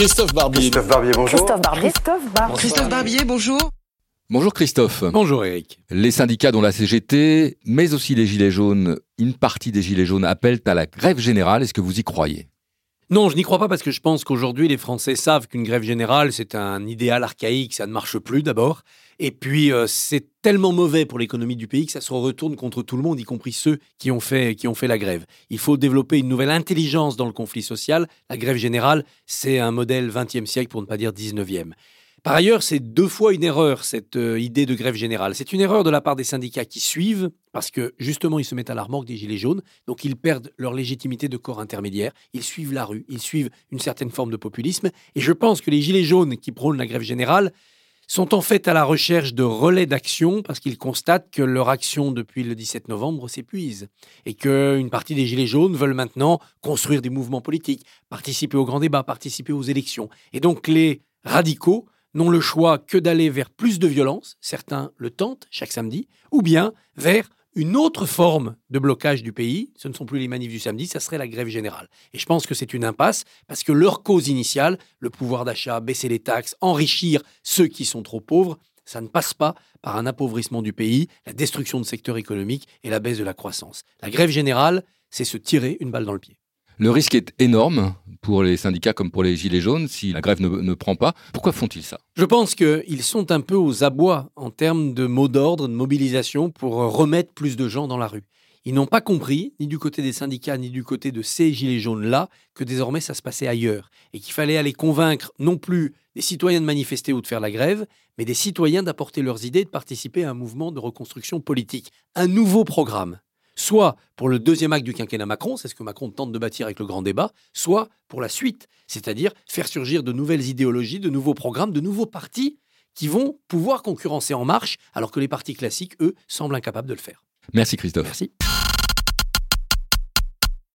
Christophe Barbier. Christophe Barbier, bonjour. Christophe Barbier. Christophe Barbier. Christophe Barbier, bonjour. Bonjour Christophe. Bonjour Eric. Les syndicats dont la CGT, mais aussi les Gilets jaunes, une partie des Gilets jaunes appellent à la grève générale. Est-ce que vous y croyez? Non, je n'y crois pas parce que je pense qu'aujourd'hui les Français savent qu'une grève générale c'est un idéal archaïque, ça ne marche plus d'abord. Et puis euh, c'est tellement mauvais pour l'économie du pays que ça se retourne contre tout le monde, y compris ceux qui ont fait, qui ont fait la grève. Il faut développer une nouvelle intelligence dans le conflit social. La grève générale, c'est un modèle 20e siècle pour ne pas dire 19e. Par ailleurs, c'est deux fois une erreur, cette euh, idée de grève générale. C'est une erreur de la part des syndicats qui suivent, parce que justement, ils se mettent à la remorque des Gilets jaunes, donc ils perdent leur légitimité de corps intermédiaire, ils suivent la rue, ils suivent une certaine forme de populisme, et je pense que les Gilets jaunes qui prônent la grève générale sont en fait à la recherche de relais d'action, parce qu'ils constatent que leur action depuis le 17 novembre s'épuise, et qu'une partie des Gilets jaunes veulent maintenant construire des mouvements politiques, participer aux grands débats, participer aux élections. Et donc les radicaux n'ont le choix que d'aller vers plus de violence, certains le tentent chaque samedi, ou bien vers une autre forme de blocage du pays, ce ne sont plus les manifs du samedi, ça serait la grève générale. Et je pense que c'est une impasse parce que leur cause initiale, le pouvoir d'achat, baisser les taxes, enrichir ceux qui sont trop pauvres, ça ne passe pas par un appauvrissement du pays, la destruction de secteurs économiques et la baisse de la croissance. La grève générale, c'est se tirer une balle dans le pied. Le risque est énorme pour les syndicats comme pour les Gilets jaunes si la grève ne, prend pas. Pourquoi font-ils ça? Je pense qu'ils sont un peu aux abois en termes de mots d'ordre, de mobilisation pour remettre plus de gens dans la rue. Ils n'ont pas compris, ni du côté des syndicats, ni du côté de ces Gilets jaunes-là, que désormais ça se passait ailleurs. Et qu'il fallait aller convaincre non plus des citoyens de manifester ou de faire la grève, mais des citoyens d'apporter leurs idées, de participer à un mouvement de reconstruction politique. Un nouveau programme soit pour le deuxième acte du quinquennat Macron, c'est ce que Macron tente de bâtir avec le grand débat, soit pour la suite, c'est-à-dire faire surgir de nouvelles idéologies, de nouveaux programmes, de nouveaux partis qui vont pouvoir concurrencer En Marche, alors que les partis classiques, eux, semblent incapables de le faire. Merci Christophe. Merci.